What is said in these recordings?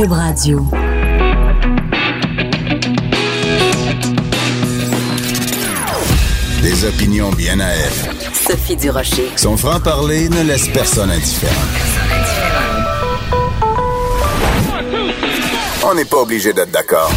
Cube Radio. Des opinions bien à elle. Sophie Durocher. Son franc-parler ne laisse personne indifférent. On n'est pas obligé d'être d'accord.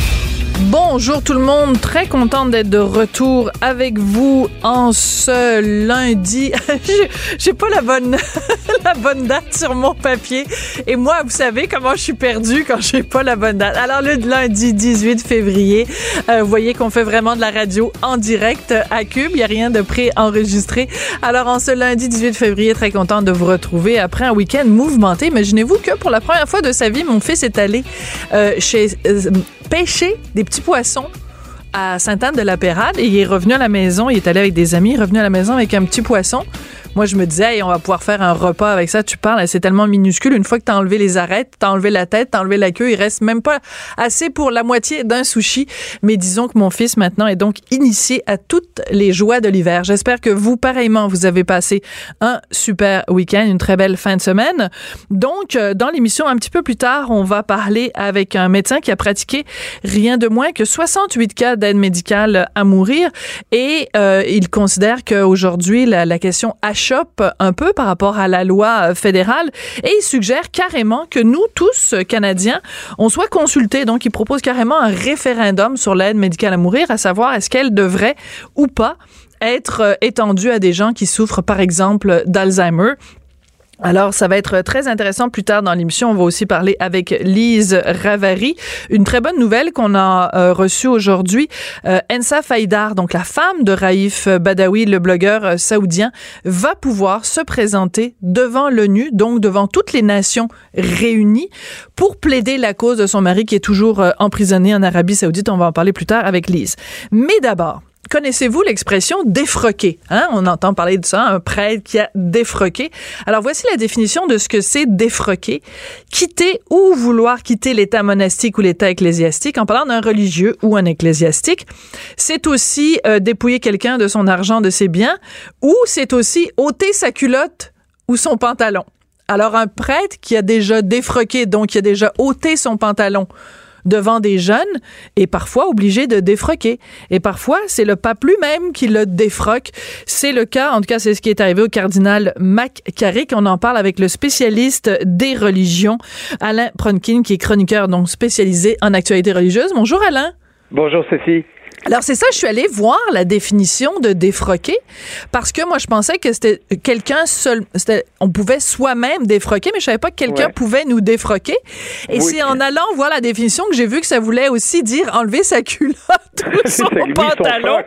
Bonjour tout le monde, très contente d'être de retour avec vous en ce lundi. J'ai pas la bonne la bonne date sur mon papier et moi vous savez comment je suis perdue quand j'ai pas la bonne date. Alors le lundi 18 février, euh, vous voyez qu'on fait vraiment de la radio en direct à Cube, il y a rien de pré-enregistré. Alors en ce lundi 18 février, très contente de vous retrouver après un week-end mouvementé. Imaginez-vous que pour la première fois de sa vie, mon fils est allé euh, chez euh, pêcher des petits poissons à Sainte-Anne-de-la-Pérade et il est revenu à la maison. Il est allé avec des amis, il est revenu à la maison avec un petit poisson. Moi, je me disais, hey, on va pouvoir faire un repas avec ça. Tu parles, c'est tellement minuscule. Une fois que tu as enlevé les arêtes, tu as enlevé la tête, tu as enlevé la queue, il reste même pas assez pour la moitié d'un sushi. Mais disons que mon fils, maintenant, est donc initié à toutes les joies de l'hiver. J'espère que vous, pareillement, vous avez passé un super week-end, une très belle fin de semaine. Donc, euh, dans l'émission, un petit peu plus tard, on va parler avec un médecin qui a pratiqué rien de moins que 68 cas d'aide médicale à mourir et euh, il considère qu'aujourd'hui, la, la question chope un peu par rapport à la loi fédérale et il suggère carrément que nous tous Canadiens, on soit consultés. Donc il propose carrément un référendum sur l'aide médicale à mourir, à savoir est-ce qu'elle devrait ou pas être euh, étendue à des gens qui souffrent par exemple d'Alzheimer? Alors, ça va être très intéressant plus tard dans l'émission. On va aussi parler avec Lise Ravary. Une très bonne nouvelle qu'on a euh, reçue aujourd'hui. Euh, Ensa Faidar, donc la femme de Raif Badawi, le blogueur euh, saoudien, va pouvoir se présenter devant l'ONU, donc devant toutes les nations réunies, pour plaider la cause de son mari qui est toujours emprisonné en Arabie saoudite. On va en parler plus tard avec Lise. Mais d'abord, connaissez-vous l'expression défroquer? Hein? On entend parler de ça, un prêtre qui a défroqué. Alors voici la définition de ce que c'est défroquer. Quitter ou vouloir quitter l'état monastique ou l'état ecclésiastique en parlant d'un religieux ou un ecclésiastique. C'est aussi euh, dépouiller quelqu'un de son argent, de ses biens, ou c'est aussi ôter sa culotte ou son pantalon. Alors un prêtre qui a déjà défroqué, donc qui a déjà ôté son pantalon, devant des jeunes et parfois obligé de défroquer. Et parfois, c'est le pape lui-même qui le défroque. C'est le cas, en tout cas, c'est ce qui est arrivé au cardinal McCarrick. On en parle avec le spécialiste des religions, Alain Pronkin, qui est chroniqueur donc spécialisé en actualité religieuse. Bonjour Alain. Bonjour Sophie. Alors c'est ça, je suis allée voir la définition de défroquer parce que moi je pensais que c'était quelqu'un seul, on pouvait soi-même défroquer, mais je savais pas que quelqu'un Ouais. pouvait nous défroquer. Et Oui. c'est en allant voir la définition que j'ai vu que ça voulait aussi dire enlever sa culotte ou son oui, pantalon.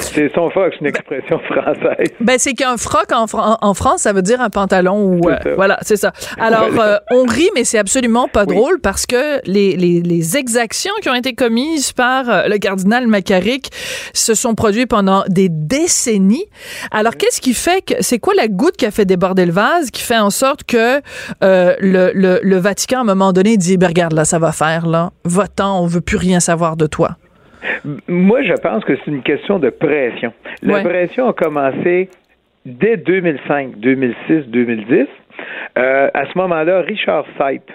C'est son froc, c'est une expression française. Ben c'est qu'un froc en, Fran- en France, ça veut dire un pantalon ou euh, voilà, c'est ça. Alors euh, on rit, mais c'est absolument pas Oui. drôle parce que les, les, les exactions qui ont été commises par euh, le cardinal Se sont produites pendant des décennies. Alors qu'est-ce qui fait que c'est quoi la goutte qui a fait déborder le vase, qui fait en sorte que euh, le, le, le Vatican à un moment donné dit ben, regarde là, ça va faire là, va-t'en, on veut plus rien savoir de toi. Moi, je pense que c'est une question de pression. La Ouais. pression a commencé dès 2005, 2006, 2010. Euh, à ce moment-là, Richard Sipe.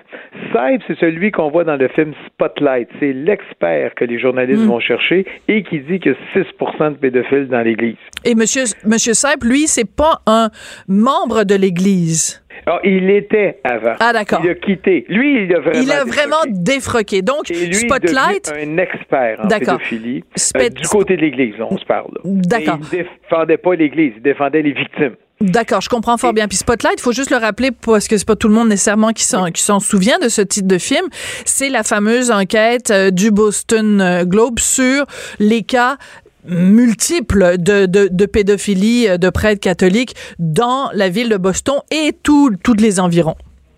Sipe, c'est celui qu'on voit dans le film Spotlight. C'est l'expert que les journalistes vont chercher et qui dit que 6% de pédophiles dans l'Église. Et monsieur monsieur Seip, lui, c'est pas un membre de l'Église. Il était avant. Ah, d'accord. Il a quitté. Lui, il a vraiment. Il a vraiment défroqué. défroqué. Donc, Et lui, Spotlight, est un expert en D'accord. pédophilie. Spet- Euh, du côté de l'Église, on se parle. D'accord. Il défendait pas l'Église, il défendait les victimes. D'accord, je comprends fort bien. Puis Spotlight, il faut juste le rappeler parce que c'est pas tout le monde nécessairement qui s'en qui s'en souvient de ce titre de film. C'est la fameuse enquête euh, du Boston euh, Globe sur les cas multiples de, de, de pédophilie euh, de prêtres catholiques dans la ville de Boston et tout, toutes les environs.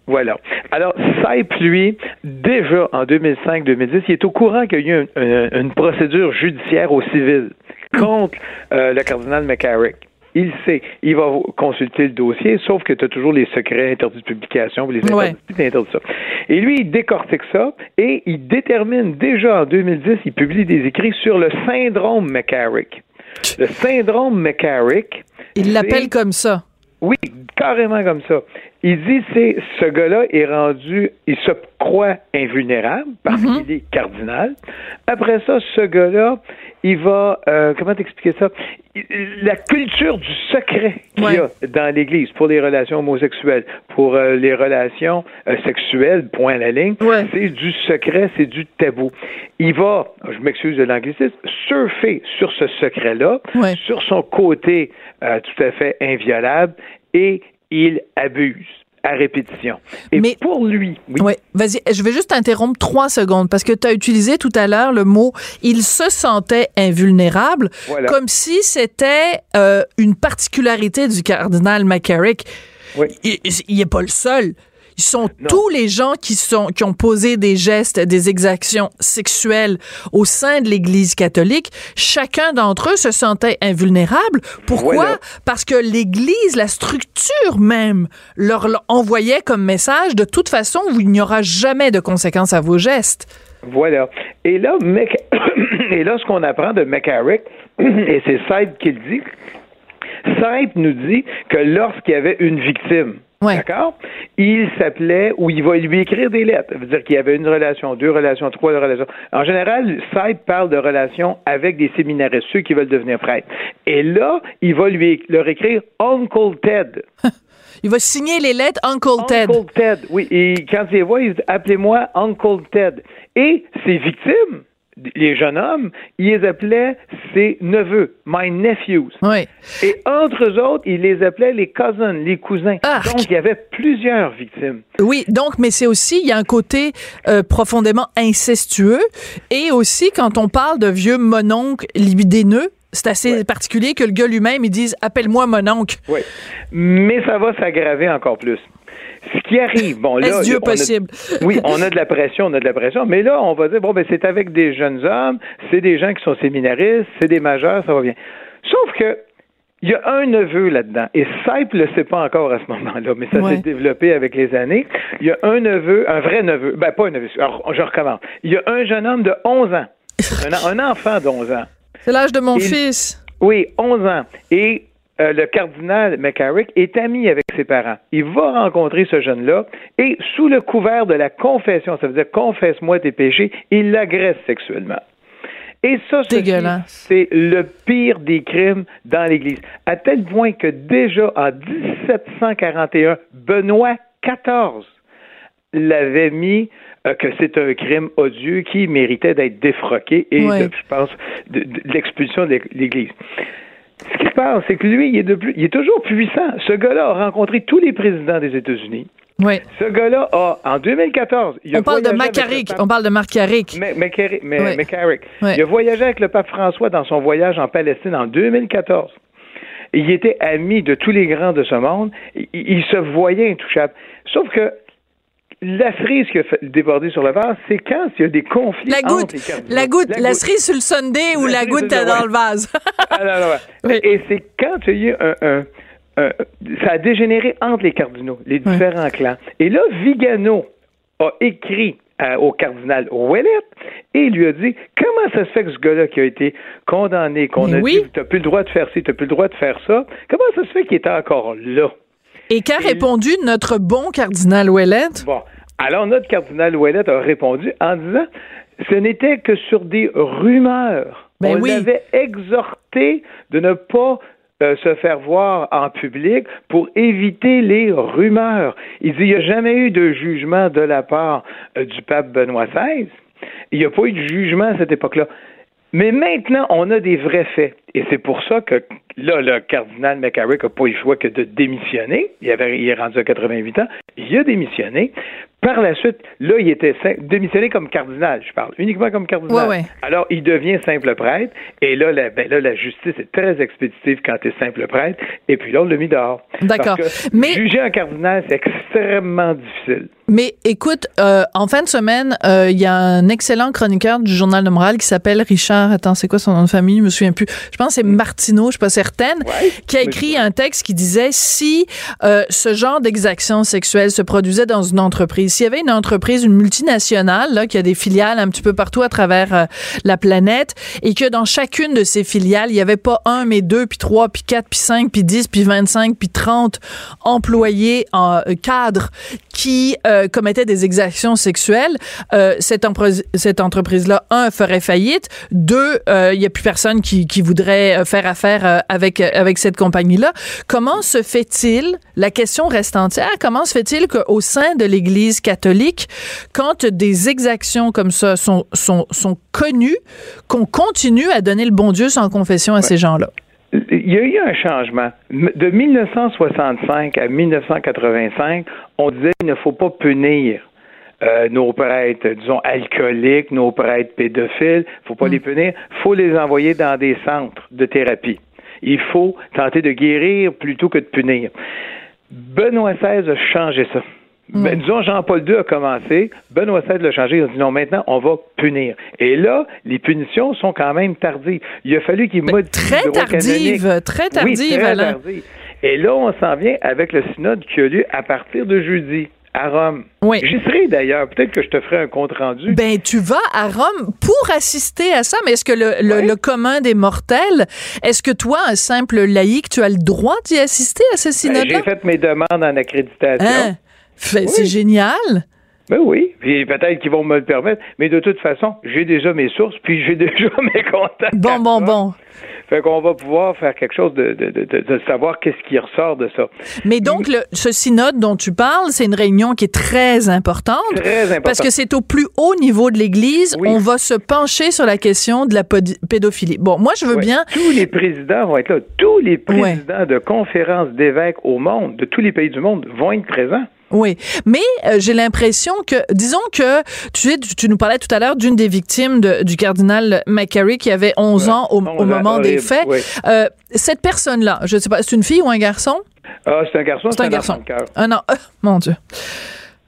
Voilà. Alors, Sipe, lui, déjà en 2005-2010, il est au courant qu'il y a eu un- un- une procédure judiciaire au civil contre euh, le cardinal McCarrick. Il sait, il va consulter le dossier, sauf que tu as toujours les secrets interdits de publication, les interdits, Ouais. ça. Et lui, il décortique ça et il détermine déjà en 2010, il publie des écrits sur le syndrome McCarrick. Le syndrome McCarrick. Il l'appelle comme ça. oui, carrément comme ça. Il dit c'est ce gars-là est rendu, il se croit invulnérable parce Mhm. qu'il est cardinal. Après ça, ce gars-là, il va euh, comment t'expliquer ça? La culture du secret qu'il y a dans l'Église pour les relations homosexuelles, pour euh, les relations euh, sexuelles, point à la ligne, Ouais. c'est du secret, c'est du tabou. Il va, je m'excuse de l'anglicisme, surfer sur ce secret-là, Ouais. sur son côté euh, tout à fait inviolable, et il abuse à répétition. Et Mais- pour lui, oui, Ouais, vas-y, je vais juste interrompre trois secondes parce que tu as utilisé tout à l'heure le mot il se sentait invulnérable Voilà. comme si c'était euh, une particularité du cardinal McCarrick. Oui. Il, il est pas le seul. Ils sont Non. tous les gens qui sont qui ont posé des gestes, des exactions sexuelles au sein de l'Église catholique. Chacun d'entre eux se sentait invulnérable. Pourquoi? Voilà. Parce que l'Église, la structure même, leur envoyait comme message de toute façon, il n'y aura jamais de conséquences à vos gestes. Voilà. Et là, et là, ce qu'on apprend de McCarrick, et c'est Sype qui le dit, Sype nous dit que lorsqu'il y avait une victime, Ouais. d'accord, il s'appelait, ou il va lui écrire des lettres. Ça veut dire qu'il y avait une relation, deux relations, trois relations. En général, Sype parle de relations avec des séminaristes, ceux qui veulent devenir prêtres. Et là, il va lui leur écrire Uncle Ted. Il va signer les lettres Uncle Ted. Uncle Ted, oui. Et quand il les voit, il dit Appelez-moi Uncle Ted. Et ses victimes, les jeunes hommes, il les appelait ses neveux, my nephews. Oui. Et entre eux autres, il les appelait les cousins, les cousins. Arc. Donc, il y avait plusieurs victimes. Oui, donc, mais c'est aussi, il y a un côté euh, profondément incestueux. Et aussi, quand on parle de vieux mononcles libidineux, c'est assez Ouais. particulier que le gars lui-même, il dise Appelle-moi mononcle. Oui. Mais ça va s'aggraver encore plus. Ce qui arrive, bon, là. Dieu on a- possible? oui, on a de la pression, on a de la pression, mais là, on va dire, bon, ben, c'est avec des jeunes hommes, c'est des gens qui sont séminaristes, c'est des majeurs, ça va bien. Sauf que, il y a un neveu là-dedans, et Sype le sait pas encore à ce moment-là, mais ça Ouais. s'est développé avec les années. Il y a un neveu, un vrai neveu, ben, pas un neveu, alors, je recommence. Il y a un jeune homme de 11 ans, un, un enfant de 11 ans. C'est l'âge de mon Il- fils. Oui, 11 ans. Et euh, le cardinal McCarrick est ami avec ses parents. Il va rencontrer ce jeune-là et sous le couvert de la confession, ça veut dire confesse-moi tes péchés, il l'agresse sexuellement. Et ça, c'est le pire des crimes dans l'Église. À tel point que déjà en 1741, Benoît XIV l'avait mis euh, que c'est un crime odieux qui méritait d'être défroqué et, de- je pense, de, de l'expulsion de l'Église. Ce qui se passe, c'est que lui, il est, de plus- il est toujours puissant. Ce gars-là a rencontré tous les présidents des États-Unis. Oui. Ce gars-là a, en 2014, il a On parle de voyagé avec le McCarrick. pape- On parle de McCarrick. Ma- McCarrick, Ma- Ouais. McCarrick. Ouais. Il a voyagé avec le pape François dans son voyage en Palestine en 2014. Il était ami de tous les grands de ce monde. Il, il se voyait intouchable. Sauf que la cerise qui a fait déborder sur le vase, c'est quand il y a des conflits La entre goutte, les la goutte, la cerise sur le Sunday ou La goutte dans le vase. Ah, non, non, ouais. Oui. Et c'est quand il y a eu un, un- un- ça a dégénéré entre les cardinaux, les différents clans. Et là, Vigano a écrit à- au cardinal Ouellet et lui a dit comment ça se fait que ce gars-là qui a été condamné, qu'on a oui. dit t'as plus le droit de faire ci, t'as plus le droit de faire ça, comment ça se fait qu'il était encore là? Et qu'a répondu notre bon cardinal Ouellet? Bon. Alors, notre cardinal Ouellet a répondu en disant ce n'était que sur des rumeurs. Ben On oui. l'avait exhorté de ne pas euh, se faire voir en public pour éviter les rumeurs. Il dit il n'y a jamais eu de jugement de la part euh, du pape Benoît XVI. Il n'y a pas eu de jugement à cette époque-là. Mais maintenant, on a des vrais faits. Et c'est pour ça que là, le cardinal McCarrick n'a pas eu le choix que de démissionner. Il, avait, il est rendu à 88 ans. Il a démissionné. Par la suite, là, il était démissionné comme cardinal, je parle, uniquement comme cardinal. Ouais, ouais. Alors, il devient simple prêtre. Et là, la, ben, là, la justice est très expéditive quand tu es simple prêtre. Et puis là, on l'a mis dehors. D'accord. Mais- juger un cardinal, c'est extrêmement difficile. Mais écoute, euh, en fin de semaine, euh, il y a un excellent chroniqueur du Journal de Montréal qui s'appelle Richard. Attends, c'est quoi son nom de famille? Je me souviens plus. Je pense que c'est Martineau, je suis pas certaine, Ouais. qui a écrit un texte qui disait si euh, ce genre d'exaction sexuelle se produisait dans une entreprise, s'il y avait une entreprise, une multinationale, là, qui a des filiales un petit peu partout à travers euh, la planète, et que dans chacune de ces filiales, il n'y avait pas un, mais deux, puis trois, puis quatre, puis cinq, puis dix, puis vingt-cinq, puis trente employés en euh, cadre qui euh, commettaient des exactions sexuelles, euh, cette, cette entreprise-là, un, ferait faillite, deux, il n'y a plus personne qui, qui voudrait faire affaire avec, avec cette compagnie-là. Comment se fait-il, la question reste entière, comment se fait-il qu'au sein de l'Église catholique, quand des exactions comme ça sont, sont, sont connues, qu'on continue à donner le bon Dieu sans confession à ces gens-là? Il y a eu un changement. De 1965 à 1985, on disait qu'il ne faut pas punir euh, nos prêtres, disons, alcooliques, nos prêtres pédophiles. Il ne faut pas les mm. punir. Il faut les envoyer dans des centres de thérapie. Il faut tenter de guérir plutôt que de punir. Benoît XVI a changé ça. Ben, disons, Jean-Paul II a commencé, Benoît XVI l'a changé, il a dit non, maintenant, on va punir. Et là, les punitions sont quand même tardives. Il a fallu qu'il modifie Très tardive, très tardive, oui, très Et là, on s'en vient avec le synode qui a lieu à partir de jeudi à Rome. Oui. J'y serai d'ailleurs. Peut-être que je te ferai un compte rendu. Ben, tu vas à Rome pour assister à ça. Mais est-ce que le, le, commun des mortels, est-ce que toi, un simple laïc, tu as le droit d'y assister à ce ben, synode-là? J'ai fait mes demandes en accréditation. Hein? C'est génial. Ben oui, puis peut-être qu'ils vont me le permettre, mais de toute façon, j'ai déjà mes sources, puis j'ai déjà mes contacts. Bon, bon, bon. Fait qu'on va pouvoir faire quelque chose de, de, de, de savoir qu'est-ce qui ressort de ça. Mais donc, le, ce synode dont tu parles, c'est une réunion qui est très importante. Très importante. Parce que c'est au plus haut niveau de l'Église. On va se pencher sur la question de la pédophilie. Bon, moi, je veux bien... Tous les présidents vont être là. Tous les présidents de conférences d'évêques au monde, de tous les pays du monde, vont être présents. Oui, mais euh, j'ai l'impression que, disons que tu sais, tu, nous parlais tout à l'heure d'une des victimes de, du cardinal McCarry qui avait 11 ans au, moment des faits. Euh, cette personne-là, je ne sais pas, c'est une fille ou un garçon? Ah, c'est un garçon. C'est un, garçon. Un an. Euh, mon Dieu.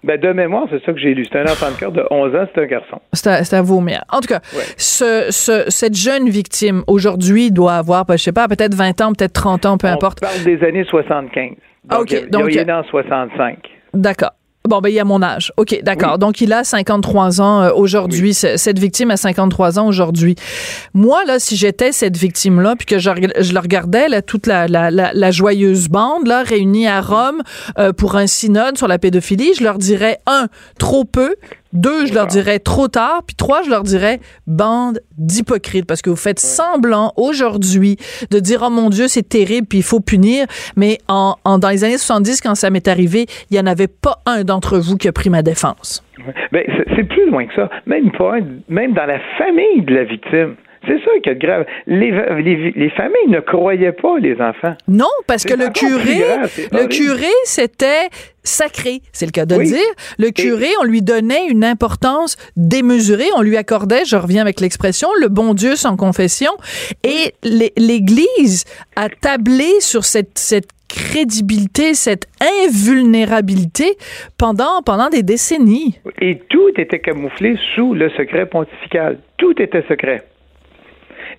Ben, de mémoire, c'est ça que j'ai lu. C'est un enfant de cœur de 11 ans, c'est un garçon. C'est à, à vomir. En tout cas, ce, ce, cette jeune victime, aujourd'hui, doit avoir, ben, je sais pas, peut-être 20 ans, peut-être 30 ans, peu importe. On parle des années 75. Donc, OK. Donc, il est né en 65. D'accord. Bon, ben, il a mon âge. OK, d'accord. Donc, il a 53 ans euh, aujourd'hui. Cette victime a 53 ans aujourd'hui. Moi, là, si j'étais cette victime-là, puis que je, je le regardais, là, toute la, la, la, joyeuse bande, là, réunie à Rome euh, pour un synode sur la pédophilie, je leur dirais, un, trop peu, deux, je leur dirais trop tard. Puis trois, je leur dirais bande d'hypocrites parce que vous faites semblant aujourd'hui de dire oh mon Dieu c'est terrible puis il faut punir. Mais en, dans les années 70 quand ça m'est arrivé, il y en avait pas un d'entre vous qui a pris ma défense. Ben, c'est plus loin que ça. Même pas, même dans la famille de la victime. C'est ça qui est grave. Les, les, familles ne croyaient pas les enfants. Non, parce que le curé, le curé, c'était sacré, c'est le cas de le dire. Le curé, on lui donnait une importance démesurée, on lui accordait, je reviens avec l'expression, le bon Dieu sans confession, et l'Église a tablé sur cette, cette crédibilité, cette invulnérabilité pendant, pendant des décennies. Et tout était camouflé sous le secret pontifical. Tout était secret.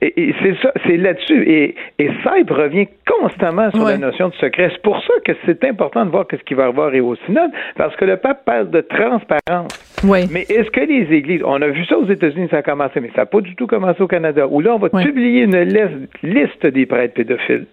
Et, c'est ça, c'est là-dessus. Et, et revient constamment sur la notion de secret. C'est pour ça que c'est important de voir ce qu'il va avoir au synode, parce que le pape parle de transparence. Oui. Mais est-ce que les églises, on a vu ça aux États-Unis, ça a commencé, mais ça n'a pas du tout commencé au Canada, où là, on va publier une liste des prêtres pédophiles.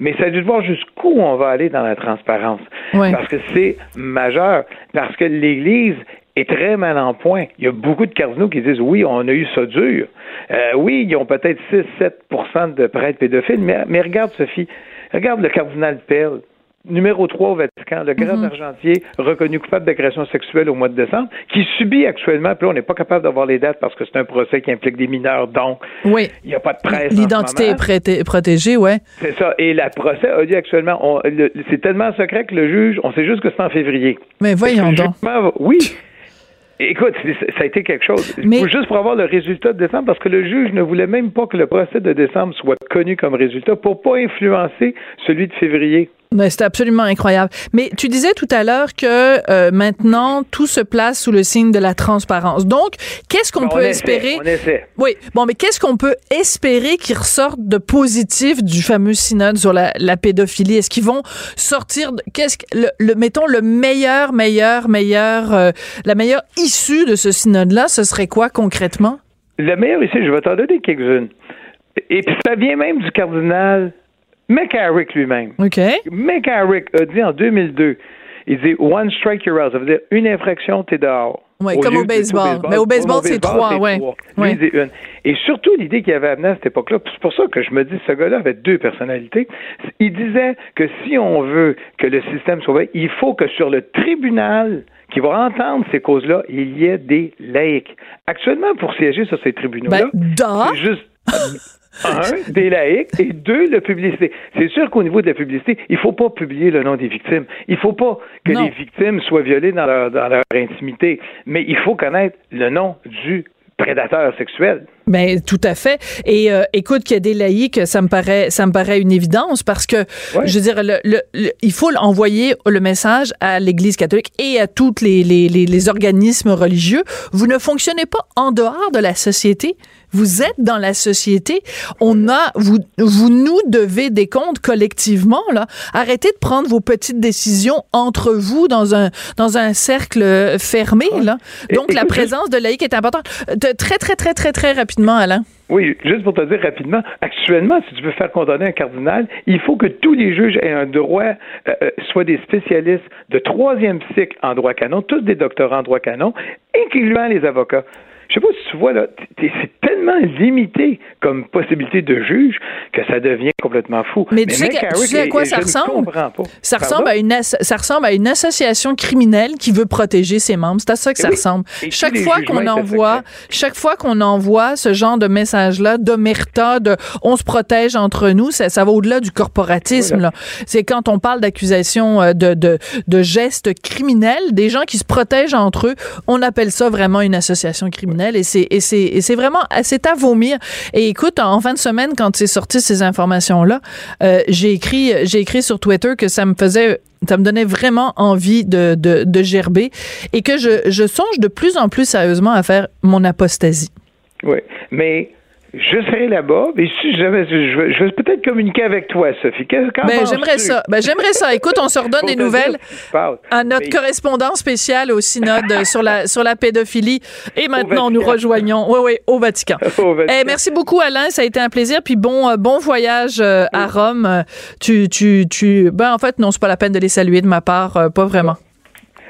Mais ça dû voir jusqu'où on va aller dans la transparence. Parce que c'est majeur. Parce que l'Église est très mal en point. Il y a beaucoup de cardinaux qui disent oui, on a eu ça dur. Euh, oui, ils ont peut-être 6-7% de prêtres pédophiles, mais, mais regarde, Sophie, regarde le cardinal Pell numéro 3 au Vatican, le grand mhm. argentier reconnu coupable d'agression sexuelle au mois de décembre, qui subit actuellement, puis là, on n'est pas capable d'avoir les dates parce que c'est un procès qui implique des mineurs, donc oui. il n'y a pas de presse. L'identité est protégée, ouais. C'est ça. Et le procès a lieu actuellement. C'est tellement secret que le juge, on sait juste que c'est en février. Mais voyons donc. Oui. Écoute, ça a été quelque chose. Mais... Juste pour avoir le résultat de décembre, parce que le juge ne voulait même pas que le procès de décembre soit connu comme résultat pour pas influencer celui de février. C'est absolument incroyable. Mais tu disais tout à l'heure que euh, maintenant tout se place sous le signe de la transparence. Donc, qu'est-ce qu'on peut espérer? Oui. Bon, mais qu'est-ce qu'on peut espérer qui ressorte de positif du fameux synode sur la, pédophilie? Est-ce qu'ils vont sortir qu'est-ce que le, mettons le meilleur, meilleur, meilleur, euh, la meilleure issue de ce synode-là, ce serait quoi concrètement? La meilleure issue, je vais t'en donner quelques-unes. Et puis ça vient même du cardinal McCarrick lui-même. OK. McCarrick a dit en 2002, il dit One strike you're out. Ça veut dire une infraction, t'es dehors. Oui, comme au baseball. Mais au baseball, c'est trois, oui. Ouais. une. Et surtout, l'idée qu'il avait amenée à cette époque-là, c'est pour ça que je me dis, ce gars-là avait deux personnalités. Il disait que si on veut que le système soit il faut que sur le tribunal qui va entendre ces causes-là, il y ait des laïcs. Actuellement, pour siéger sur ces tribunaux-là, ben, c'est juste un, des laïcs, et deux, la publicité. C'est sûr qu'au niveau de la publicité, il ne faut pas publier le nom des victimes. Il ne faut pas que les victimes soient violées dans leur, dans leur intimité, mais il faut connaître le nom du prédateur sexuel. Ben tout à fait. Et euh, écoute qu'il y a des laïcs, ça me paraît, ça me paraît une évidence parce que je veux dire, le, le, il faut envoyer le message à l'Église catholique et à tous les, les, les, les organismes religieux. Vous ne fonctionnez pas en dehors de la société. Vous êtes dans la société. On a, vous, vous nous devez des comptes collectivement, là. Arrêtez de prendre vos petites décisions entre vous dans un, dans un cercle fermé, là. Donc, la présence de laïcs est importante. très, très, très, très, très rapidement, Oui, juste pour te dire rapidement, actuellement, si tu veux faire condamner un cardinal, il faut que tous les juges aient un droit, euh, euh, soient des spécialistes de troisième cycle en droit canon, tous des doctorants en droit canon, incluant les avocats je sais pas si tu vois, là, c'est tellement limité comme possibilité de juge que ça devient complètement fou. Mais, tu, sais, à quoi ça ressemble? Ça ressemble, à une ça ressemble à une association criminelle qui veut protéger ses membres. C'est à ça que ça ressemble. chaque fois qu'on envoie, chaque fois qu'on envoie ce genre de message-là, d'omerta, de on se protège entre nous, ça, ça va au-delà du corporatisme. là. C'est quand on parle d'accusations euh, de, de, de gestes criminels, des gens qui se protègent entre eux, on appelle ça vraiment une association criminelle et c'est c'est c'est vraiment c'est à vomir. Et écoute, en fin de semaine quand c'est sorti ces informations là, euh, j'ai écrit j'ai écrit sur Twitter que ça me faisait ça me donnait vraiment envie de, de, de gerber et que je, je songe de plus en plus sérieusement à faire mon apostasie. Oui, mais je serai là-bas, mais si jamais je, je vais peut-être communiquer avec toi, Sophie. ben, j'aimerais ça. Ben, j'aimerais ça. Écoute, on se redonne des nouvelles à notre correspondant spécial au synode euh, sur la sur la pédophilie. Et maintenant, nous rejoignons, oui, oui, au Vatican. au Vatican. Eh, merci beaucoup, Alain. Ça a été un plaisir. Puis bon, euh, bon voyage euh, à Rome. Tu, tu, tu. Ben, en fait, non, c'est pas la peine de les saluer de ma part, pas vraiment.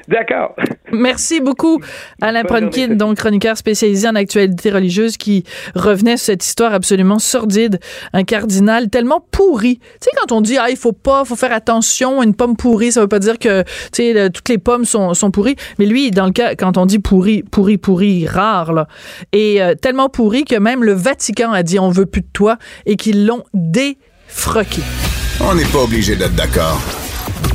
D'accord. Merci beaucoup, Alain Pronkin, donc chroniqueur spécialisé en actualité religieuse, qui revenait sur cette histoire absolument sordide. Un cardinal tellement pourri. Tu sais, quand on dit, ah, il faut pas, faut faire attention, une pomme pourrie, ça veut pas dire que, tu sais, toutes les pommes sont, sont pourries. Mais lui, dans le cas, quand on dit pourri, pourri, pourri, rare, là, et euh, tellement pourri que même le Vatican a dit, on veut plus de toi, et qu'ils l'ont défroqué. On n'est pas obligé d'être d'accord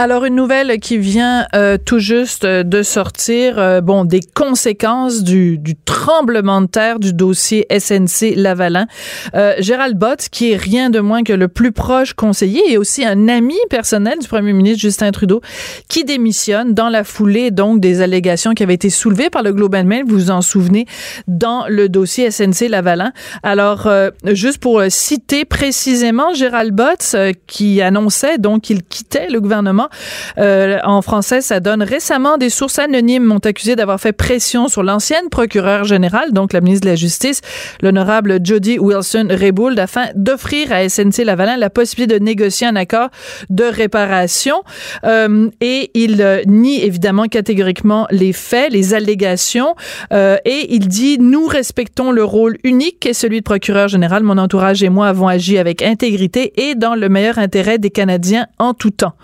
Alors une nouvelle qui vient euh, tout juste de sortir, euh, bon des conséquences du, tremblement de terre du dossier SNC Lavalin. Euh, Gérald Bott, qui est rien de moins que le plus proche conseiller et aussi un ami personnel du premier ministre Justin Trudeau, qui démissionne dans la foulée donc des allégations qui avaient été soulevées par le Global Mail, vous vous en souvenez, dans le dossier SNC Lavalin. Alors juste pour citer précisément Gérald Bott, qui annonçait donc qu'il quittait le gouvernement euh, en français, ça donne récemment des sources anonymes m'ont accusé d'avoir fait pression sur l'ancienne procureure générale, donc la ministre de la Justice, l'honorable Jody Wilson-Raybould, afin d'offrir à SNC Lavalin la possibilité de négocier un accord de réparation. Euh, et il euh, nie évidemment catégoriquement les faits, les allégations, et il dit nous respectons le rôle unique qui est celui de procureur général. Mon entourage et moi avons agi avec intégrité et dans le meilleur intérêt des Canadiens en tout temps.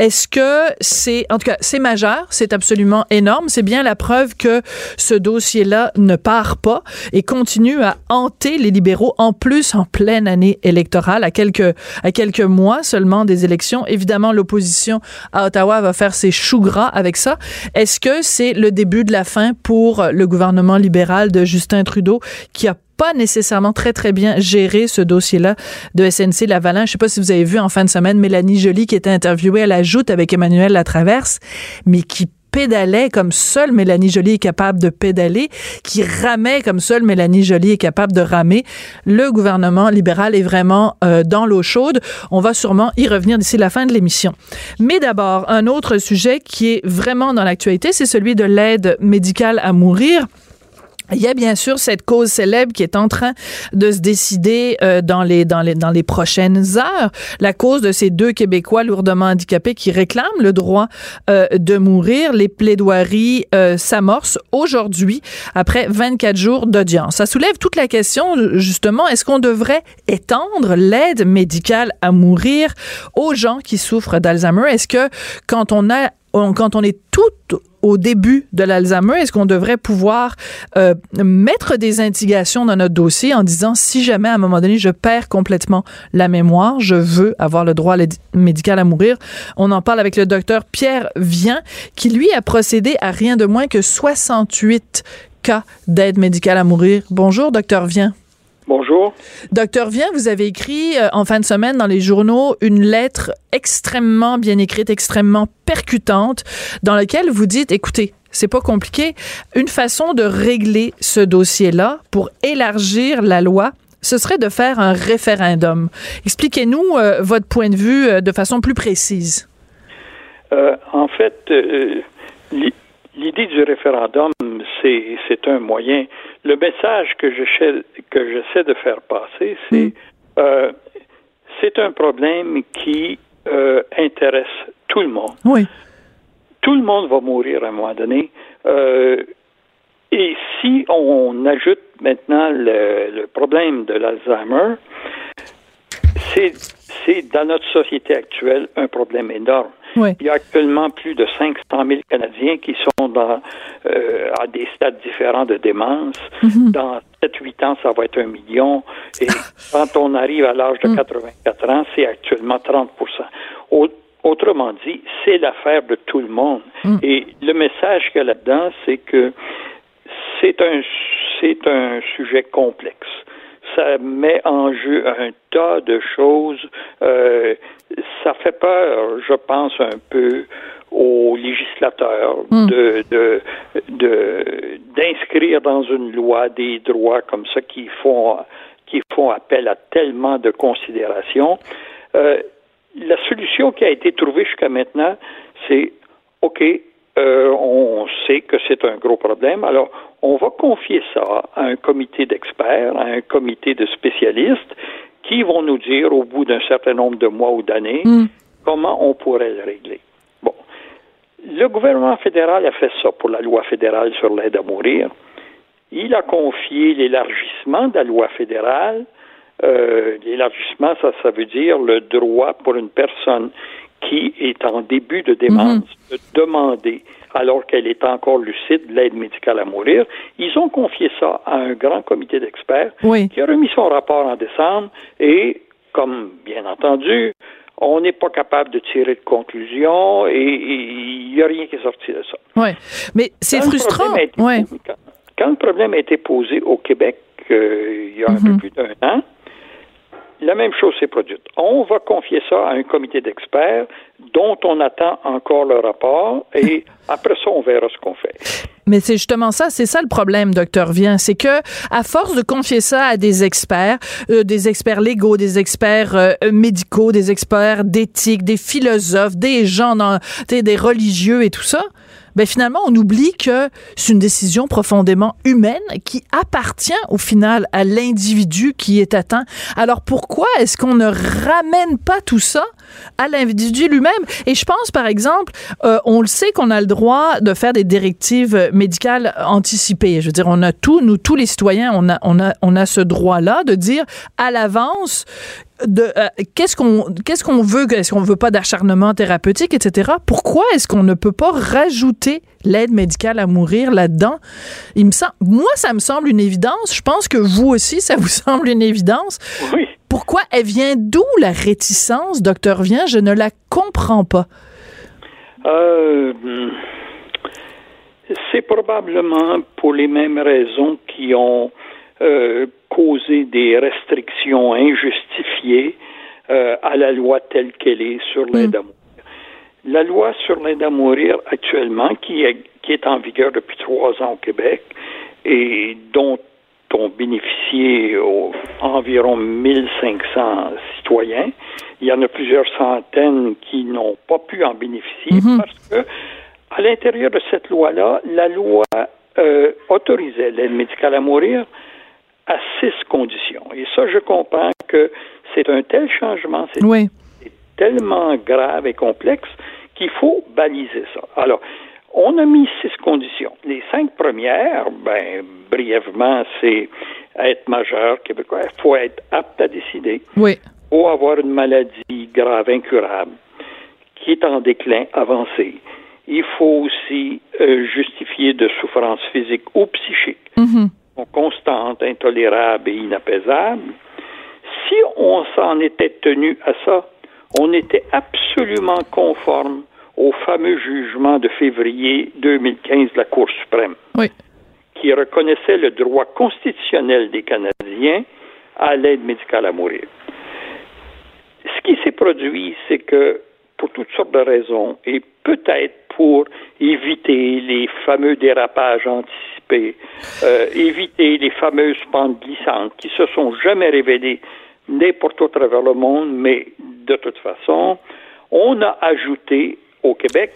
Est-ce que c'est, en tout cas, c'est majeur, c'est absolument énorme. C'est bien la preuve que ce dossier-là ne part pas et continue à hanter les libéraux en plus en pleine année électorale, à quelques, à quelques mois seulement des élections. Évidemment, l'opposition à Ottawa va faire ses choux gras avec ça. Est-ce que c'est le début de la fin pour le gouvernement libéral de Justin Trudeau qui a pas nécessairement très, très bien géré ce dossier-là de SNC Lavalin. Je sais pas si vous avez vu en fin de semaine Mélanie Joly qui était interviewée à la joute avec Emmanuel Latraverse, mais qui pédalait comme seule Mélanie Joly est capable de pédaler, qui ramait comme seule Mélanie Joly est capable de ramer. Le gouvernement libéral est vraiment euh, dans l'eau chaude. On va sûrement y revenir d'ici la fin de l'émission. Mais d'abord, un autre sujet qui est vraiment dans l'actualité, c'est celui de l'aide médicale à mourir. Il y a bien sûr cette cause célèbre qui est en train de se décider euh, dans les dans les dans les prochaines heures, la cause de ces deux Québécois lourdement handicapés qui réclament le droit euh, de mourir. Les plaidoiries euh, s'amorcent aujourd'hui après 24 jours d'audience. Ça soulève toute la question justement est-ce qu'on devrait étendre l'aide médicale à mourir aux gens qui souffrent d'Alzheimer? Est-ce que quand on a quand on est tout au début de l'Alzheimer, est-ce qu'on devrait pouvoir euh, mettre des indications dans notre dossier en disant si jamais à un moment donné je perds complètement la mémoire, je veux avoir le droit médical à mourir? On en parle avec le docteur Pierre Vien qui lui a procédé à rien de moins que 68 cas d'aide médicale à mourir. Bonjour docteur Vien. Bonjour. Docteur Vien, vous avez écrit euh, en fin de semaine dans les journaux une lettre extrêmement bien écrite, extrêmement percutante, dans laquelle vous dites, écoutez, c'est pas compliqué, une façon de régler ce dossier-là pour élargir la loi, ce serait de faire un référendum. Expliquez-nous euh, votre point de vue euh, de façon plus précise. en fait, l'idée du référendum, c'est un moyen le message que j'essaie que j'essaie de faire passer, c'est mm. euh, c'est un problème qui euh, intéresse tout le monde. Oui. Tout le monde va mourir à un moment donné. Euh, et si on ajoute maintenant le, le problème de l'Alzheimer, c'est dans notre société actuelle un problème énorme. Il y a actuellement plus de 500 000 Canadiens qui sont dans, euh, à des stades différents de démence. Mhm. Dans 7-8 ans, ça va être un million. Et quand on arrive à l'âge de 84 mhm. ans, c'est actuellement 30% Autrement dit, c'est l'affaire de tout le monde. Mhm. Et le message qu'il y a là-dedans, c'est que c'est un, c'est un sujet complexe ça met en jeu un tas de choses. Euh, ça fait peur, je pense, un peu aux législateurs hmm. de, de, d'inscrire dans une loi des droits comme ça qui font qui font appel à tellement de considérations. Euh, la solution qui a été trouvée jusqu'à maintenant, c'est OK, euh, on sait que c'est un gros problème. Alors, on va confier ça à un comité d'experts, à un comité de spécialistes qui vont nous dire au bout d'un certain nombre de mois ou d'années hmm. comment on pourrait le régler. Bon. Le gouvernement fédéral a fait ça pour la loi fédérale sur l'aide à mourir. Il a confié l'élargissement de la loi fédérale. Euh, l'élargissement, ça, ça veut dire le droit pour une personne qui est en début de démence mhm. de demander, alors qu'elle est encore lucide, l'aide médicale à mourir. Ils ont confié ça à un grand comité d'experts qui a remis son rapport en décembre et, comme bien entendu, on n'est pas capable de tirer de conclusion et il n'y a rien qui est sorti de ça. Oui, mais c'est frustrant. Quand, le problème a été posé au Québec euh, il y a un peu mhm. plus d'un an, la même chose s'est produite. On va confier ça à un comité d'experts dont on attend encore le rapport et après ça, on verra ce qu'on fait. Mais c'est justement ça, c'est ça le problème, docteur Vien, c'est que à force de confier ça à des experts, euh, des experts légaux, des experts euh, médicaux, des experts d'éthique, des philosophes, des gens, dans, des religieux et tout ça, ben finalement, on oublie que c'est une décision profondément humaine qui appartient au final à l'individu qui est atteint. Alors pourquoi est-ce qu'on ne ramène pas tout ça à l'individu lui-même? Et je pense, par exemple, euh, on le sait qu'on a le droit de faire des directives médicales anticipées. Je veux dire, on a tout, nous, tous les citoyens, on a, on a, on a ce droit-là de dire à l'avance de euh, qu'est-ce qu'on qu'est-ce qu'on veut est-ce qu'on veut pas d'acharnement thérapeutique etc pourquoi est-ce qu'on ne peut pas rajouter l'aide médicale à mourir là-dedans? Il me semble moi ça me semble une évidence. Je pense que vous aussi ça vous semble une évidence. Oui. pourquoi elle vient d'où la réticence docteur Vient je ne la comprends pas. Euh, c'est probablement pour les mêmes raisons qui ont euh, causé des restrictions injustifiées euh, à la loi telle qu'elle est sur l'aide à mourir. La loi sur l'aide à mourir actuellement, qui est, qui est en vigueur depuis trois ans au Québec et dont ont bénéficié environ 1500 citoyens. Il y en a plusieurs centaines qui n'ont pas pu en bénéficier mm-hmm. parce que à l'intérieur de cette loi-là, la loi euh, autorisait l'aide médicale à mourir à six conditions. Et ça, je comprends que c'est un tel changement, c'est tellement grave et complexe qu'il faut baliser ça. Alors, on a mis six conditions. Les cinq premières, ben, brièvement, c'est être majeur québécois. Il faut être apte à décider. Oui. Faut avoir une maladie grave, incurable, qui est en déclin avancé il faut aussi euh, justifier de souffrance physique ou psychique, mm-hmm. constante, intolérable et inapaisable. Si on s'en était tenu à ça, on était absolument conforme au fameux jugement de février 2015 de la Cour suprême, qui reconnaissait le droit constitutionnel des Canadiens à l'aide médicale à mourir. Ce qui s'est produit, c'est que, pour toutes sortes de raisons, et peut-être pour éviter les fameux dérapages anticipés, euh, éviter les fameuses pentes glissantes qui se sont jamais révélées n'importe où à travers le monde, mais de toute façon, on a ajouté au Québec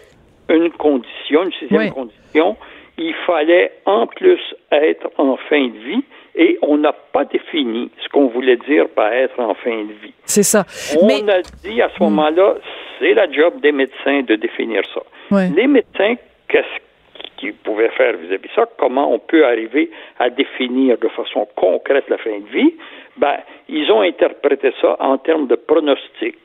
une condition, une sixième condition, il fallait en plus être en fin de vie et on n'a pas défini ce qu'on voulait dire par être en fin de vie. C'est ça. On a dit à ce moment-là, c'est la job des médecins de définir ça. Les médecins, qu'est-ce qu'ils pouvaient faire vis-à-vis ça? Comment on peut arriver à définir de façon concrète la fin de vie? Ben, ils ont interprété ça en termes de pronostic.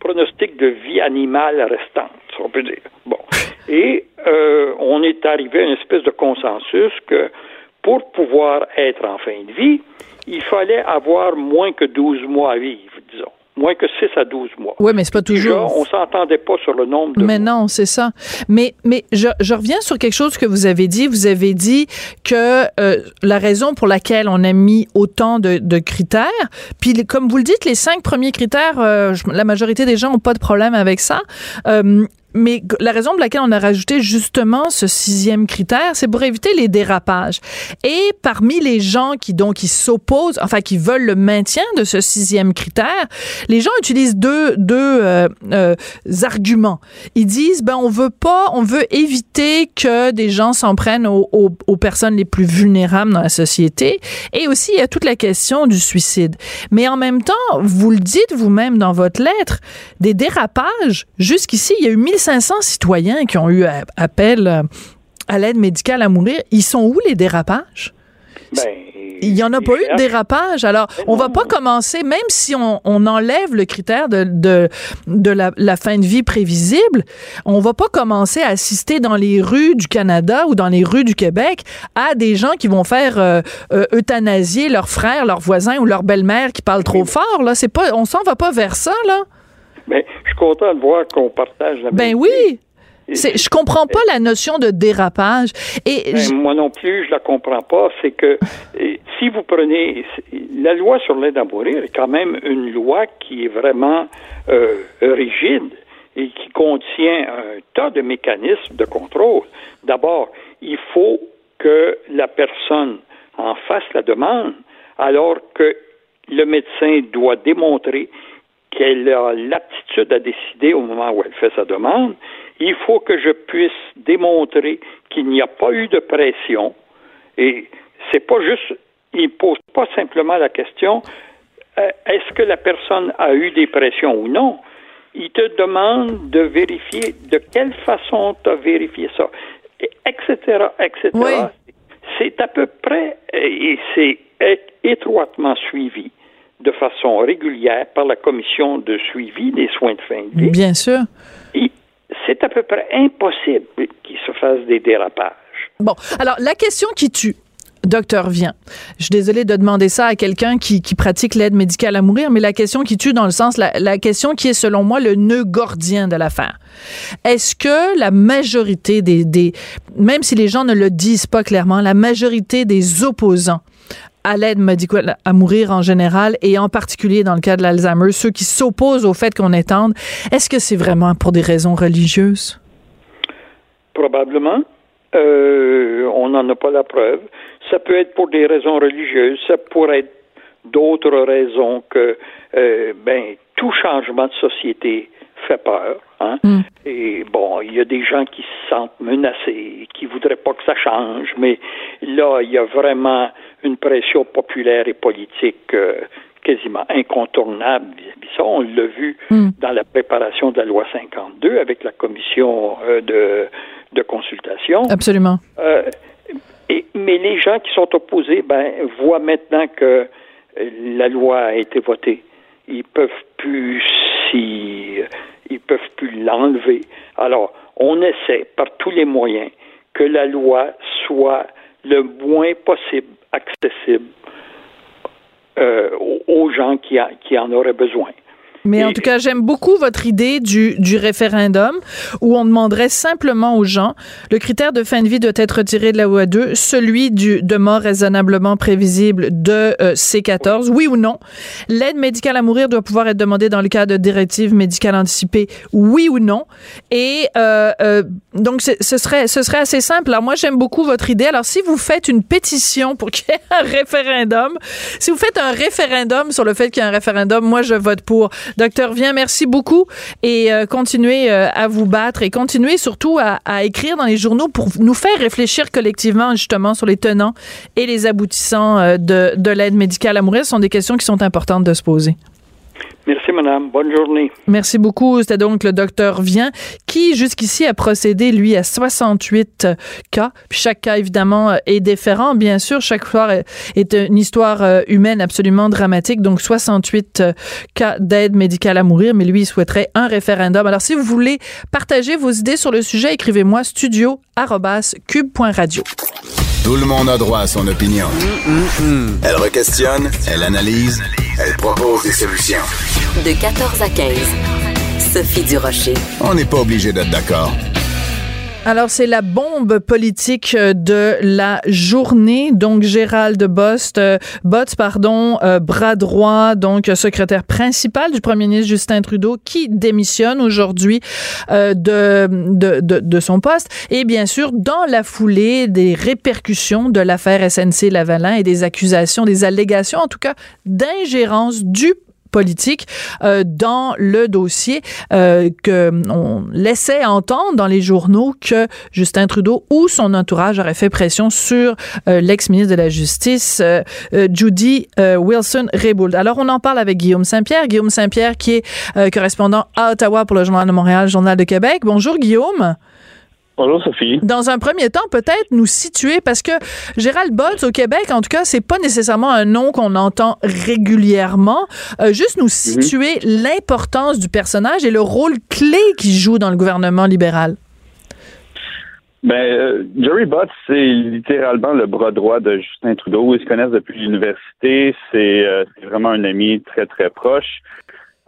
Pronostic de vie animale restante, on peut dire. Bon. Et euh, on est arrivé à une espèce de consensus que pour pouvoir être en fin de vie, il fallait avoir moins que 12 mois à vivre, disons moins que 6 à 12 mois. Oui, mais c'est pas toujours. on s'entendait pas sur le nombre de. Mais non, c'est ça. Mais, mais je, je, reviens sur quelque chose que vous avez dit. Vous avez dit que euh, la raison pour laquelle on a mis autant de, de critères, puis comme vous le dites, les cinq premiers critères, euh, la majorité des gens ont pas de problème avec ça. Euh, mais la raison pour laquelle on a rajouté justement ce sixième critère, c'est pour éviter les dérapages. Et parmi les gens qui donc qui s'opposent, enfin qui veulent le maintien de ce sixième critère, les gens utilisent deux deux euh, euh, arguments. Ils disent ben on veut pas, on veut éviter que des gens s'en prennent aux, aux, aux, personnes les plus vulnérables dans la société. Et aussi il y a toute la question du suicide. Mais en même temps, vous le dites vous-même dans votre lettre, des dérapages. Jusqu'ici, il y a eu 1000 500 citoyens qui ont eu appel euh, à l'aide médicale à mourir. Ils sont où les dérapages? Ben, il n'y en a pas eu de dérapage. Alors, ben on va pas commencer, même si on, enlève le critère de, de, la, fin de vie prévisible, on va pas commencer à assister dans les rues du Canada ou dans les rues du Québec à des gens qui vont faire euh, euh, euthanasier leurs frères, leurs voisins ou leur belle-mère qui parlent trop fort. Là, c'est pas, on s'en va pas vers ça, là. Mais je suis content de voir qu'on partage la Ben oui! C'est, je comprends pas la notion de dérapage. Et ben, moi non plus, je la comprends pas. C'est que si vous prenez la loi sur l'aide à mourir est quand même une loi qui est vraiment euh, rigide et qui contient un tas de mécanismes de contrôle. D'abord, il faut que la personne en fasse la demande, alors que le médecin doit démontrer qu'elle a l'aptitude à décider au moment où elle fait sa demande. Il faut que je puisse démontrer qu'il n'y a pas eu de pression. Et c'est pas juste, il pose pas simplement la question euh, est-ce que la personne a eu des pressions ou non? Il te demande de vérifier de quelle façon tu as vérifié ça, etc., etc. C'est à peu près, et c'est étroitement suivi de façon régulière par la commission de suivi des soins de fin de vie. Bien sûr. C'est à peu près impossible qu'il se fasse des dérapages. Bon, alors la question qui tue, docteur vient. Je suis désolée de demander ça à quelqu'un qui, pratique l'aide médicale à mourir, mais la question qui tue dans le sens, la, question qui est selon moi le nœud gordien de l'affaire. Est-ce que la majorité des, des, même si les gens ne le disent pas clairement, la majorité des opposants à l'aide médicale à mourir en général et en particulier dans le cas de l'Alzheimer, ceux qui s'opposent au fait qu'on étende, est-ce que c'est vraiment pour des raisons religieuses? Probablement. Euh, on n'en a pas la preuve. Ça peut être pour des raisons religieuses, ça pourrait être d'autres raisons que euh, ben tout changement de société fait peur. Hein? Mm. Et bon, il y a des gens qui se sentent menacés, qui voudraient pas que ça change, mais là, il y a vraiment une pression populaire et politique euh, quasiment incontournable. Ça, on l'a vu mm. dans la préparation de la loi 52 avec la commission euh, de, de consultation. Absolument. Euh, et, mais les gens qui sont opposés, ben, voient maintenant que la loi a été votée. Ils peuvent plus ils peuvent plus l'enlever. Alors, on essaie par tous les moyens que la loi soit le moins possible accessible euh, aux gens qui, qui en auraient besoin. Mais en tout cas, j'aime beaucoup votre idée du, du référendum où on demanderait simplement aux gens le critère de fin de vie doit être retiré de la OA2, celui du, de mort raisonnablement prévisible de euh, C14, oui ou non. L'aide médicale à mourir doit pouvoir être demandée dans le cas de directives médicales anticipées, oui ou non. Et euh, euh, donc, ce serait, ce serait assez simple. Alors, moi, j'aime beaucoup votre idée. Alors, si vous faites une pétition pour qu'il y ait un référendum, si vous faites un référendum sur le fait qu'il y ait un référendum, moi, je vote pour. Docteur Vien, merci beaucoup et euh, continuez euh, à vous battre et continuez surtout à, écrire dans les journaux pour nous faire réfléchir collectivement justement sur les tenants et les aboutissants euh, de, de l'aide médicale à mourir. Ce sont des questions qui sont importantes de se poser. Merci, madame. Bonne journée. Merci beaucoup. C'était donc le docteur Vient qui, jusqu'ici, a procédé, lui, à 68 cas. Puis chaque cas, évidemment, est différent. Bien sûr, chaque fois est une histoire euh, humaine absolument dramatique. Donc, 68 cas d'aide médicale à mourir. Mais lui, il souhaiterait un référendum. Alors, si vous voulez partager vos idées sur le sujet, écrivez-moi studio.cube.radio. Tout le monde a droit à son opinion. Elle requestionne, elle analyse, elle propose des solutions. De 14 à 15. Sophie Durocher. On n'est pas obligé d'être d'accord. Alors, c'est la bombe politique euh, de la journée. Donc, Gérald Bost, euh, Botts, pardon, euh, bras droit, donc secrétaire principal du premier ministre Justin Trudeau, qui démissionne aujourd'hui de, de, de, de, son poste. Et bien sûr, dans la foulée des répercussions de l'affaire SNC-Lavalin et des accusations, des allégations, en tout cas, d'ingérence du politique euh, dans le dossier euh, que on laissait entendre dans les journaux que Justin Trudeau ou son entourage aurait fait pression sur euh, l'ex-ministre de la Justice euh, euh, Judy Wilson Raybould. Alors on en parle avec Guillaume Saint-Pierre, Guillaume Saint-Pierre qui est correspondant à Ottawa pour le Journal de Montréal, Journal de Québec. Bonjour Guillaume. Bonjour Sophie. Dans un premier temps, peut-être nous situer parce que Gérald Boltz au Québec, en tout cas, c'est pas nécessairement un nom qu'on entend régulièrement. Euh, juste nous mhm. situer l'importance du personnage et le rôle clé qu'il joue dans le gouvernement libéral. Ben, euh, Jerry Butts, c'est littéralement le bras droit de Justin Trudeau. Ils se connaissent depuis l'université. C'est euh, vraiment un ami très, très proche.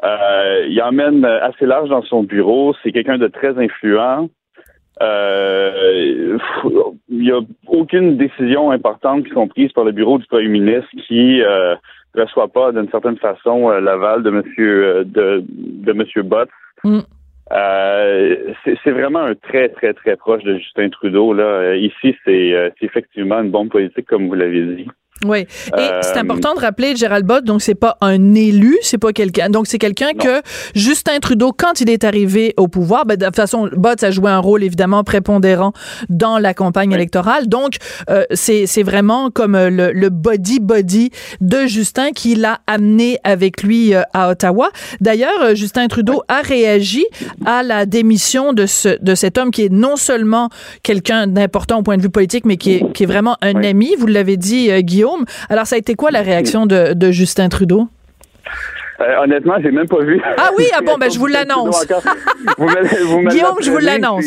il emmène assez large dans son bureau. C'est quelqu'un de très influent. Euh, il n'y a aucune décision importante qui sont prises par le bureau du premier ministre qui euh, reçoit pas d'une certaine façon euh, l'aval de monsieur euh, de, de monsieur Bott. Mm. c'est vraiment un très très très proche de Justin Trudeau là. Ici c'est effectivement une bombe politique comme vous l'avez dit. Oui. Et c'est euh, important de rappeler Gérald Bott, donc c'est pas un élu, c'est pas quelqu'un. Donc c'est quelqu'un que Justin Trudeau, quand il est arrivé au pouvoir, ben, de toute façon, Bott a joué un rôle évidemment prépondérant dans la campagne électorale. Donc euh, c'est vraiment comme euh, le, le body body de Justin qui l'a amené avec lui à Ottawa. D'ailleurs, Justin Trudeau a réagi à la démission de ce de cet homme qui est non seulement quelqu'un d'important au point de vue politique, mais qui est, qui est vraiment un ami. Vous l'avez dit, Guillaume alors, ça a été quoi la réaction de, Justin Trudeau? honnêtement, j'ai même pas vu. Ah oui, ah bon, ben je vous l'annonce. Guillaume, je vous l'annonce.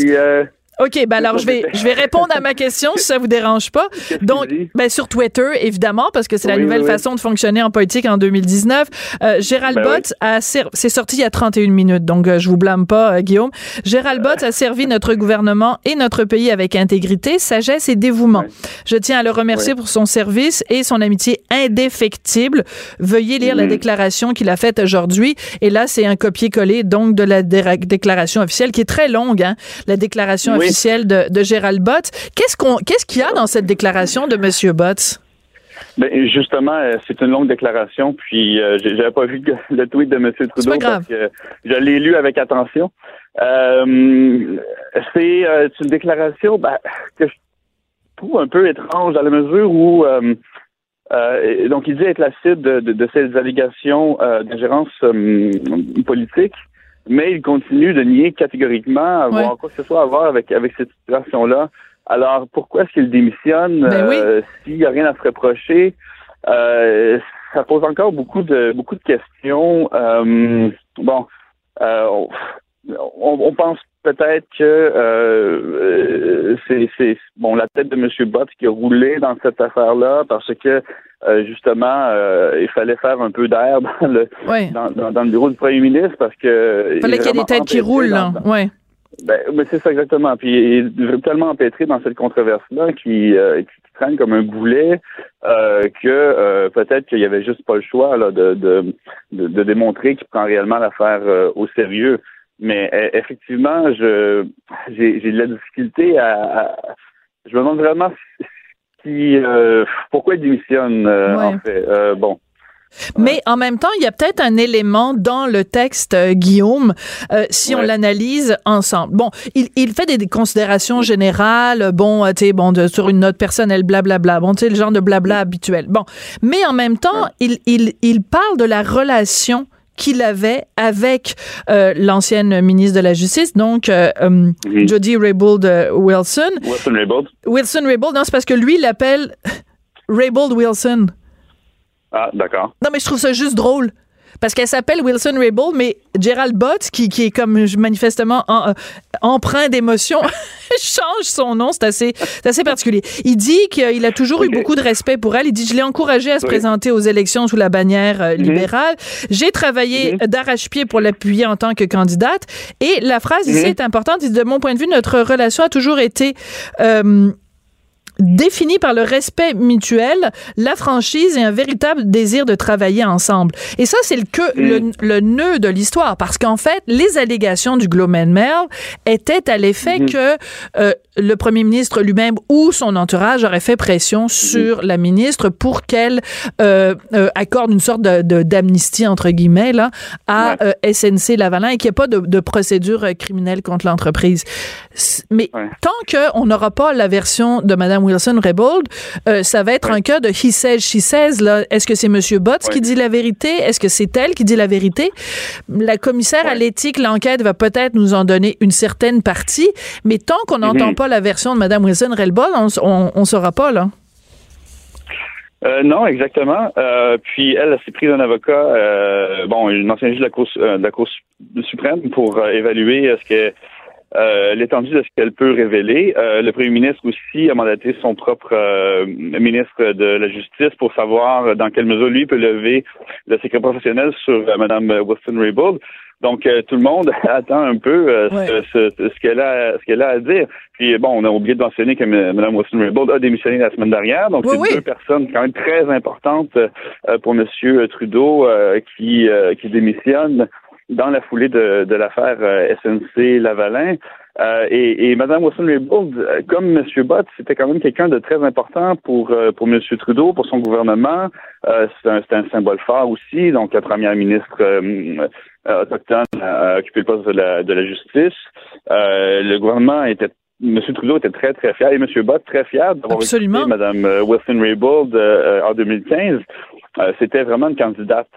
OK, ben alors je vais je vais répondre à ma question si ça vous dérange pas. Donc ben sur Twitter évidemment parce que c'est la nouvelle façon de fonctionner en politique en 2019. Euh, Gérald ben Bott a c'est sorti il y a 31 minutes donc euh, je vous blâme pas euh, Guillaume. Gérald Bott a servi notre gouvernement et notre pays avec intégrité, sagesse et dévouement. Je tiens à le remercier pour son service et son amitié indéfectible. Veuillez lire la mhm. déclaration qu'il a faite aujourd'hui et là c'est un copier-coller donc de la déclaration officielle qui est très longue hein. La déclaration de, Gérald Bott. Qu'est-ce qu'on, qu'est-ce qu'il y a dans cette déclaration de M. Bott? Ben, justement, euh, c'est une longue déclaration, puis euh, j'avais pas vu le tweet de M. Trudeau parce que je l'ai lu avec attention. Euh, c'est une déclaration ben, que je trouve un peu étrange dans la mesure où donc il dit être la cible de, de, ces allégations d'ingérence politique mais il continue de nier catégoriquement avoir quoi que ce soit à voir avec, avec cette situation-là. Alors, pourquoi est-ce qu'il démissionne ben euh, s'il n'y a rien à se reprocher? Euh, ça pose encore beaucoup de beaucoup de questions. Euh, bon, on, on, pense peut-être que c'est bon la tête de M. Bott qui a roulé dans cette affaire-là parce que euh, justement, euh, il fallait faire un peu d'air dans le dans, le bureau du premier ministre parce que il fallait qu'il y ait des têtes qui roulent, là. Ouais. Ben, mais c'est ça exactement. Puis il est tellement empêtré dans cette controverse-là qui, euh, qui traîne comme un boulet que peut-être qu'il y avait juste pas le choix là, de, de, de, démontrer qu'il prend réellement l'affaire au sérieux. Mais e, effectivement, je j'ai de la difficulté à, je me demande vraiment euh, pourquoi il démissionne, euh, en fait. Euh, bon. Mais en même temps, il y a peut-être un élément dans le texte, Guillaume, si on l'analyse ensemble. Bon, il, il fait des, considérations générales, bon, tu sais, bon, sur une note personnelle, blablabla, bon, tu sais, le genre de blabla habituel. Bon, mais en même temps, il, il, il parle de la relation qu'il avait avec euh, l'ancienne ministre de la Justice, donc euh, euh Jody Raybould Wilson. Wilson Raybould. Wilson Raybould, non, c'est parce que lui, il l'appelle Raybould Wilson. Ah, d'accord. Non, mais je trouve ça juste drôle parce qu'elle s'appelle Wilson Raybould, mais Gerald Bott, qui, qui est comme manifestement en, euh, emprunt d'émotion, change son nom. C'est assez, assez particulier. Il dit qu'il a toujours eu beaucoup de respect pour elle. Il dit, je l'ai encouragée à se présenter aux élections sous la bannière euh, mhm. libérale. J'ai travaillé mhm. d'arrache-pied pour l'appuyer en tant que candidate. Et la phrase ici mhm. est importante. Il dit, de mon point de vue, notre relation a toujours été euh, défini par le respect mutuel, la franchise et un véritable désir de travailler ensemble. Et ça, c'est le, que, mm. le, nœud de l'histoire, parce qu'en fait, les allégations du and Mail étaient à l'effet mm-hmm. que euh, le premier ministre lui-même ou son entourage aurait fait pression sur la ministre pour qu'elle euh, euh, accorde une sorte de d'amnistie entre guillemets là à SNC Lavalin et qu'il n'y ait pas de, de, procédure criminelle contre l'entreprise. Mais tant qu'on n'aura pas la version de Madame Wilson Raybould, euh, ça va être un cas de he says, she says. Là. Est-ce que c'est M. Botts qui dit la vérité? Est-ce que c'est elle qui dit la vérité? La commissaire à l'éthique, l'enquête va peut-être nous en donner une certaine partie, mais tant qu'on n'entend mhm. pas la version de Mme Wilson Raybould, on ne saura pas, là. Euh, non, exactement. Euh, puis elle, s'est prise un avocat, bon, une ancienne juge de la Cour, la Cour suprême pour évaluer ce que euh, l'étendue de ce qu'elle peut révéler. Euh, le premier ministre aussi a mandaté son propre euh, ministre de la Justice pour savoir dans quelle mesure lui peut lever le secret professionnel sur Mme Wilson Donc tout le monde attend un peu ce, qu'elle a ce qu'elle a à dire. Puis bon, on a oublié de mentionner que Mme Wilson Raybould a démissionné la semaine dernière. Donc c'est deux personnes quand même très importantes pour M. Trudeau qui qui démissionnent dans la foulée de, de l'affaire euh, SNC Lavalin. Euh, et, et Mme Wilson-Raybould, euh, comme M. Bott, c'était quand même quelqu'un de très important pour pour M. Trudeau, pour son gouvernement. c'est un, un, symbole fort aussi. Donc, la première ministre autochtone a occupé le poste de la, de la justice. le gouvernement était M. Trudeau était très, très fier, et M. Bott très fier d'avoir Absolument. Mme Wilson Raybould en 2015. C'était vraiment une candidate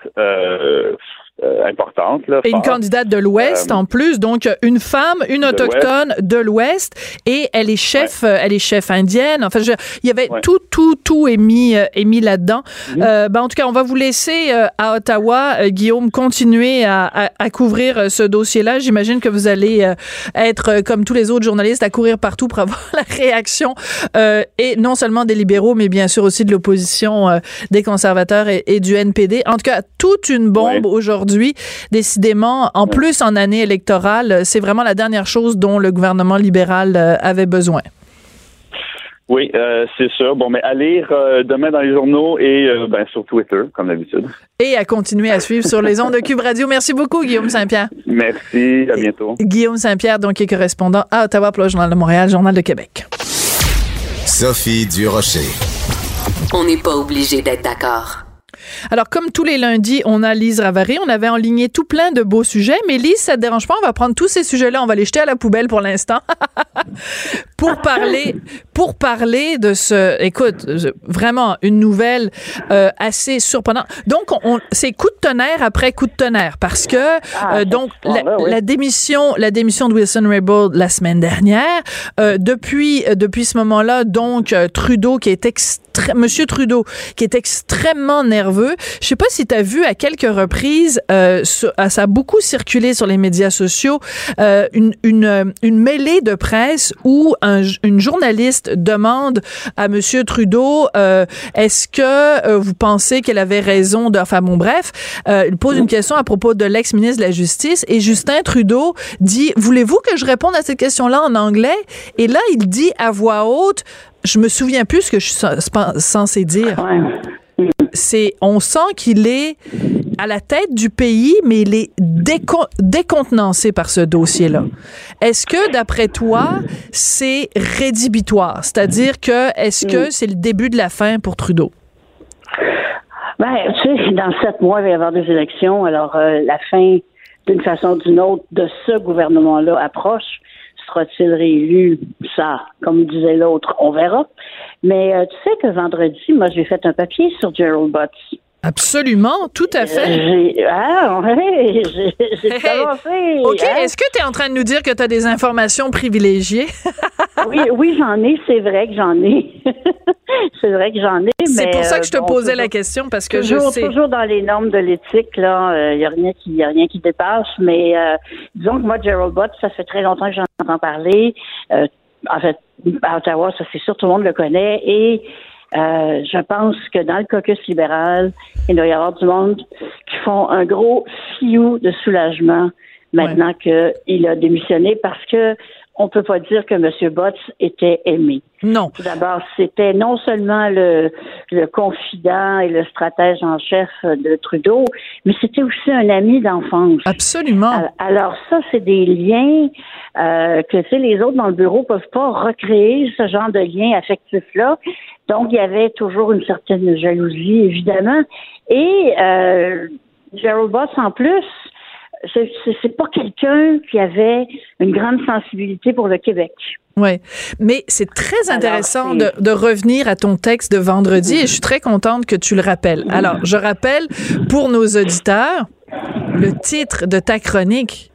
euh, importante. et une candidate de l'Ouest euh, en plus, donc une femme, une autochtone de l'Ouest, et elle est chef, euh, elle est chef indienne. Enfin, il y avait tout, tout, tout est mis, mis là-dedans. Mhm. ben, en tout cas, on va vous laisser à Ottawa, Guillaume, continuer à, à, couvrir ce dossier-là. J'imagine que vous allez être comme tous les autres journalistes à courir partout pour avoir la réaction et non seulement des libéraux, mais bien sûr aussi de l'opposition, des conservateurs et, et, du NPD. En tout cas, toute une bombe aujourd'hui aujourd'hui. Décidément, en plus en année électorale, c'est vraiment la dernière chose dont le gouvernement libéral euh, avait besoin. Oui, euh, c'est ça. Bon, mais à lire euh, demain dans les journaux et ben, sur Twitter, comme d'habitude. Et à continuer à suivre sur les ondes de Cube Radio. Merci beaucoup, Guillaume Saint-Pierre. Merci, à bientôt. Guillaume Saint-Pierre, donc, est correspondant à Ottawa pour le Journal de Montréal, Journal de Québec. Sophie Durocher. On n'est pas obligé d'être d'accord. Alors, comme tous les lundis, on a Lise Ravary. On avait enligné tout plein de beaux sujets. Mais Lise, ça te dérange pas? On va prendre tous ces sujets-là, on va les jeter à la poubelle pour l'instant. pour parler, pour parler de ce, écoute, vraiment une nouvelle euh, assez surprenante. Donc, on, c'est coup de tonnerre après coup de tonnerre parce que ah, euh, donc la, démission, la démission de Wilson Raybould la semaine dernière. Euh, depuis depuis ce moment-là, donc Trudeau qui est Monsieur Trudeau qui est extrêmement nerveux. Je sais pas si tu as vu à quelques reprises, ça a beaucoup circulé sur les médias sociaux, une, une, une mêlée de presse où un, une journaliste demande à Monsieur Trudeau, euh, est-ce que euh, vous pensez qu'elle avait raison de, enfin bon bref, euh, il pose une question à propos de l'ex-ministre de la Justice et Justin Trudeau dit, voulez-vous que je réponde à cette question-là en anglais? Et là, il dit à voix haute, je me souviens plus ce que je suis censé dire c'est on sent qu'il est à la tête du pays, mais il est décontenancé par ce dossier-là. Est-ce que, d'après toi, c'est rédhibitoire? C'est-à-dire que, est-ce que c'est le début de la fin pour Trudeau? Ben, tu sais, dans sept mois, il va y avoir des élections. Alors, euh, la fin, d'une façon ou d'une autre, de ce gouvernement-là approche. Sera-t-il réélu? Ça, comme disait l'autre, on verra. Mais euh, tu sais que vendredi, moi, j'ai fait un papier sur Gerald Butts. Absolument, tout à fait. ah, oui, j'ai commencé. OK, hein. est-ce que tu es en train de nous dire que tu as des informations privilégiées? oui, oui, j'en ai, c'est vrai que j'en ai. c'est vrai que j'en ai, C'est pour ça que je te euh, posais la question, parce que toujours, je sais... Toujours dans les normes de l'éthique, là, il euh, n'y a, rien qui, y a rien qui dépasse, mais euh, disons que moi, Gerald Bott, ça fait très longtemps que j'en entends parler. en fait, à Ottawa, ça c'est sûr, tout le monde le connaît, et euh, je pense que dans le caucus libéral, il doit y avoir du monde qui font un gros fiou de soulagement maintenant qu'il a démissionné parce que on peut pas dire que M. Botts était aimé. Non. Tout d'abord, c'était non seulement le, le confident et le stratège en chef de Trudeau, mais c'était aussi un ami d'enfance. Absolument. Alors ça, c'est des liens euh, que les autres dans le bureau peuvent pas recréer ce genre de lien affectif-là. Donc, il y avait toujours une certaine jalousie, évidemment. Et euh, Gerald Botts, en plus, c'est pas quelqu'un qui avait une grande sensibilité pour le Québec. Oui, mais c'est très intéressant de, de, revenir à ton texte de vendredi et je suis très contente que tu le rappelles. Alors, je rappelle pour nos auditeurs le titre de ta chronique.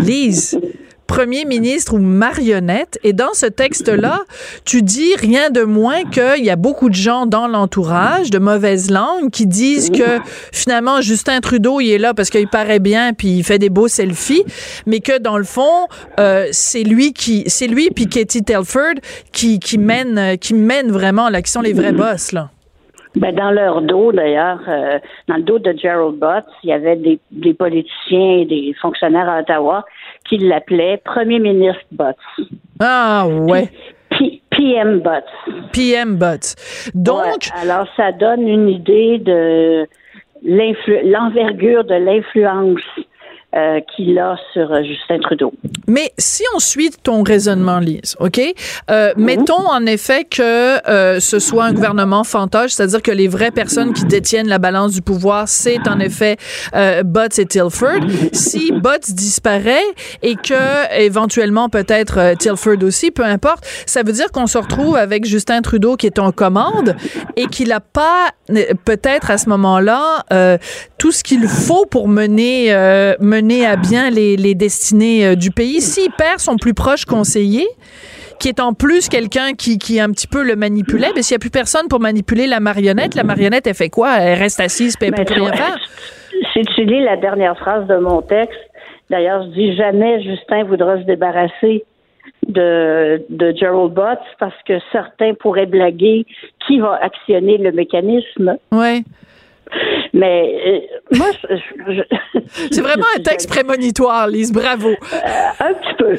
Lise, premier ministre ou marionnette. Et dans ce texte-là, tu dis rien de moins qu'il y a beaucoup de gens dans l'entourage, de mauvaise langue, qui disent que finalement Justin Trudeau, il est là parce qu'il paraît bien puis il fait des beaux selfies, mais que dans le fond, euh, c'est lui qui, c'est lui puis Katie Telford qui, qui mène, qui mène vraiment là, qui sont les vrais boss là. Ben, dans leur dos, d'ailleurs, euh, dans le dos de Gerald Butts, il y avait des, des politiciens et des fonctionnaires à Ottawa qui l'appelaient Premier ministre Butts. Ah, ouais. PM Butts. PM Butts. Donc. alors, ça donne une idée de l'envergure de l'influence euh, qu'il a sur euh, Justin Trudeau. Mais si on suit ton raisonnement, Lise, OK? Euh, mhm. Mettons en effet que ce soit un gouvernement fantoche, c'est-à-dire que les vraies personnes qui détiennent la balance du pouvoir, c'est en effet Butts et Tilford. Si Butts disparaît et que éventuellement peut-être Tilford aussi, peu importe, ça veut dire qu'on se retrouve avec Justin Trudeau qui est en commande et qu'il n'a pas peut-être à ce moment-là tout ce qu'il faut pour mener, mener à bien les, destinées euh, du pays. S'il perd son plus proche conseiller, qui est en plus quelqu'un qui, qui un petit peu le manipulait, mais s'il n'y a plus personne pour manipuler la marionnette, la marionnette, elle fait quoi? Elle reste assise et elle peut plus rien faire? Si tu lis la dernière phrase de mon texte, d'ailleurs, je dis jamais Justin voudra se débarrasser de, de Gerald Butts parce que certains pourraient blaguer qui va actionner le mécanisme. Oui. Mais euh, moi, je, c'est vraiment un texte prémonitoire, Lise. Bravo. Euh, un petit peu.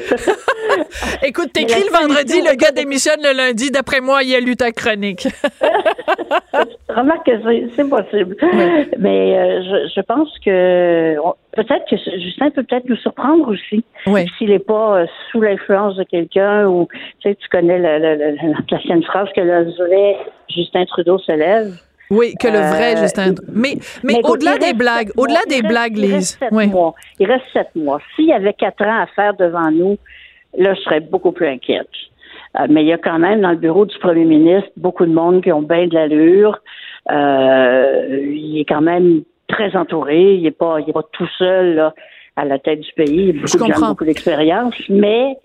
Écoute, t'écris le vendredi, le gars démissionne le lundi. D'après moi, il a lu ta chronique. Remarque que c'est possible. Mais euh, je, je, pense que peut-être que Justin peut peut-être nous surprendre aussi. S'il n'est pas sous l'influence de quelqu'un ou tu sais, tu connais la, la, la, phrase que le Justin Trudeau se lève. Oui, que le vrai euh, Justin. Mais, mais, au-delà des blagues, au-delà des blagues, Lise. Il reste, mois. il reste sept mois. S'il y avait quatre ans à faire devant nous, là, je serais beaucoup plus inquiète. Euh, mais il y a quand même dans le bureau du premier ministre beaucoup de monde qui ont bien de l'allure. Euh, il est quand même très entouré. Il n'est pas, il est pas tout seul là, à la tête du pays. Il a beaucoup de beaucoup d'expérience. Mais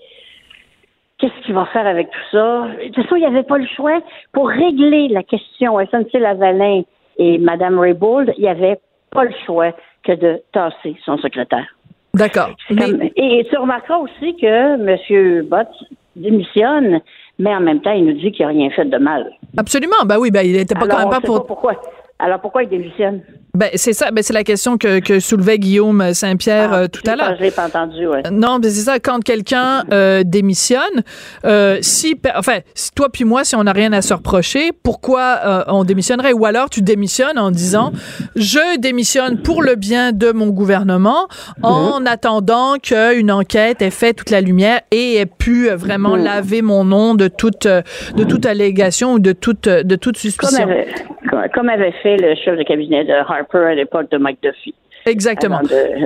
Qu'est-ce qu'il va faire avec tout ça? De toute façon, il n'y avait pas le choix. Pour régler la question SNC-Lavalin et Mme Raybould, il n'y avait pas le choix que de tasser son secrétaire. D'accord. Et tu remarqueras aussi que M. Bott démissionne, mais en même temps, il nous dit qu'il n'a rien fait de mal. Absolument. Ben oui, ben il n'était pas quand même pas pour. pourquoi. Alors pourquoi il démissionne? Ben, c'est ça, ben, c'est la question que, que soulevait Guillaume Saint-Pierre ah, euh, tout à l'heure. Je l'ai pas entendu, ouais. Non, mais c'est ça, quand quelqu'un euh, démissionne, euh, si, enfin, toi puis moi, si on n'a rien à se reprocher, pourquoi euh, on démissionnerait? Ou alors tu démissionnes en disant, je démissionne pour le bien de mon gouvernement en mhm. attendant qu'une enquête ait fait toute la lumière et ait pu vraiment mhm. laver mon nom de toute, de toute allégation ou de toute, de toute suspicion. Comme avait, fait le chef de cabinet de Harper à l'époque de Mike Duffy. Exactement.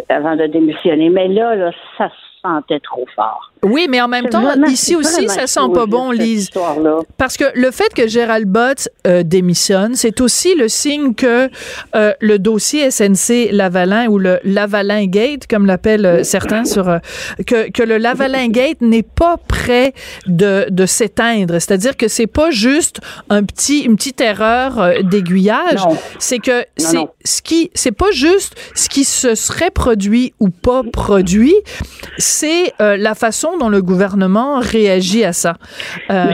Avant de, démissionner. Mais là, là, ça sentait trop fort. Oui, mais en même temps, ici aussi, ça sent pas bon, Lise. Parce que le fait que Gérald Bott euh, démissionne, c'est aussi le signe que euh, le dossier SNC Lavalin ou le Lavalin Gate, comme l'appellent euh, certains, sur que, que le Lavalin Gate n'est pas prêt de, de s'éteindre. C'est-à-dire que c'est pas juste un petit, une petite erreur d'aiguillage. C'est que c'est ce qui, c'est pas juste ce qui se serait produit ou pas produit, c'est la façon dont le gouvernement réagit à ça. Euh,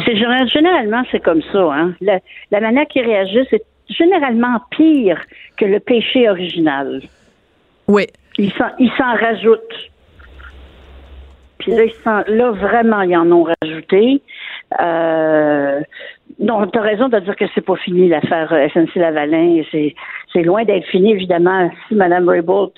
généralement, c'est comme ça. Hein. La, manière qu'il réagit, c'est généralement pire que le péché original. Oui. Ils s'en rajoutent. Puis là, là, vraiment, ils en ont rajouté. Euh, non, tu as raison de dire que c'est pas fini l'affaire SNC-Lavalin. C'est loin d'être fini, évidemment. Si Mme Raybould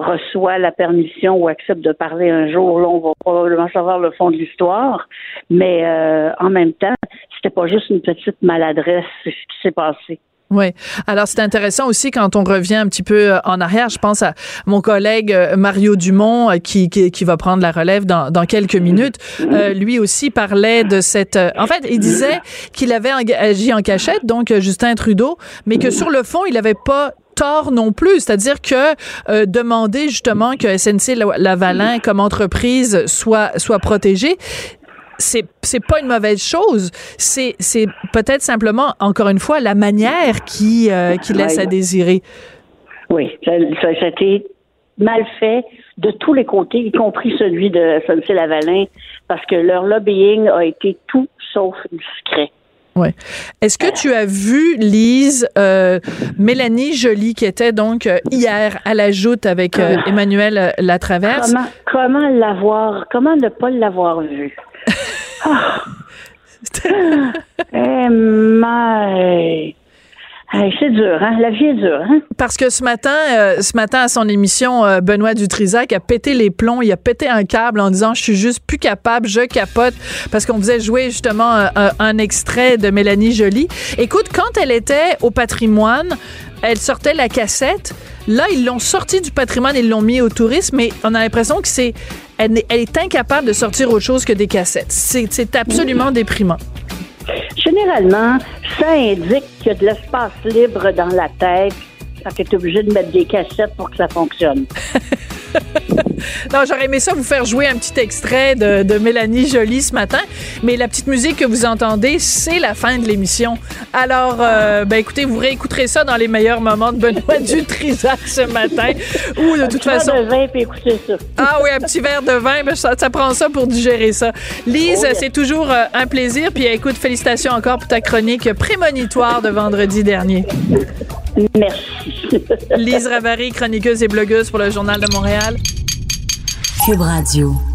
reçoit la permission ou accepte de parler un jour, là, on va probablement savoir le fond de l'histoire. Mais euh, en même temps, c'était pas juste une petite maladresse, ce qui s'est passé. Oui. Alors, c'est intéressant aussi quand on revient un petit peu euh, en arrière. Je pense à mon collègue euh, Mario Dumont qui, qui, qui va prendre la relève dans, dans quelques minutes. lui aussi parlait de cette... en fait, il disait qu'il avait agi en cachette, donc Justin Trudeau, mais que sur le fond, il n'avait pas tort non plus. C'est-à-dire que euh, demander justement que SNC Lavalin comme entreprise soit soit protégée, c'est c'est pas une mauvaise chose. C'est c'est peut-être simplement encore une fois la manière qui euh, qui laisse à désirer. Oui, ça, ça, a été mal fait de tous les côtés, y compris celui de SNC Lavalin, parce que leur lobbying a été tout sauf discret. Ouais. Est-ce que tu as vu, Lise, euh, Mélanie Joly, qui était donc euh, hier à la joute avec euh. Emmanuel Latraverse? Comment, comment l'avoir, comment ne pas l'avoir vu? Ah. Eh, c'est dur, hein? La vie est dure, hein? Parce que ce matin, euh, ce matin à son émission, euh, Benoît Dutrisac a pété les plombs, il a pété un câble en disant je suis juste plus capable, je capote, parce qu'on faisait jouer justement un, un, extrait de Mélanie Joly. Écoute, quand elle était au patrimoine, elle sortait la cassette. Là, ils l'ont sorti du patrimoine, ils l'ont mis au tourisme, mais on a l'impression que c'est, elle, est incapable de sortir autre chose que des cassettes. C'est absolument déprimant. Généralement, ça indique qu'il y a de l'espace libre dans la tête. Que tu es obligé de mettre des cassettes pour que ça fonctionne. non, j'aurais aimé ça vous faire jouer un petit extrait de, Mélanie Jolie ce matin, mais la petite musique que vous entendez, c'est la fin de l'émission. Alors, euh, ben écoutez, vous réécouterez ça dans les meilleurs moments de Benoît Dutrisac ce matin, ou de toute façon. Verre de vin puis écoutez ça. Ah oui, un petit verre de vin, ben, ça, prend ça pour digérer ça. Lise, oh, c'est toujours euh, un plaisir, puis écoute, félicitations encore pour ta chronique prémonitoire de vendredi dernier. Merci. Lise Ravary, chroniqueuse et blogueuse pour le Journal de Montréal. Radio.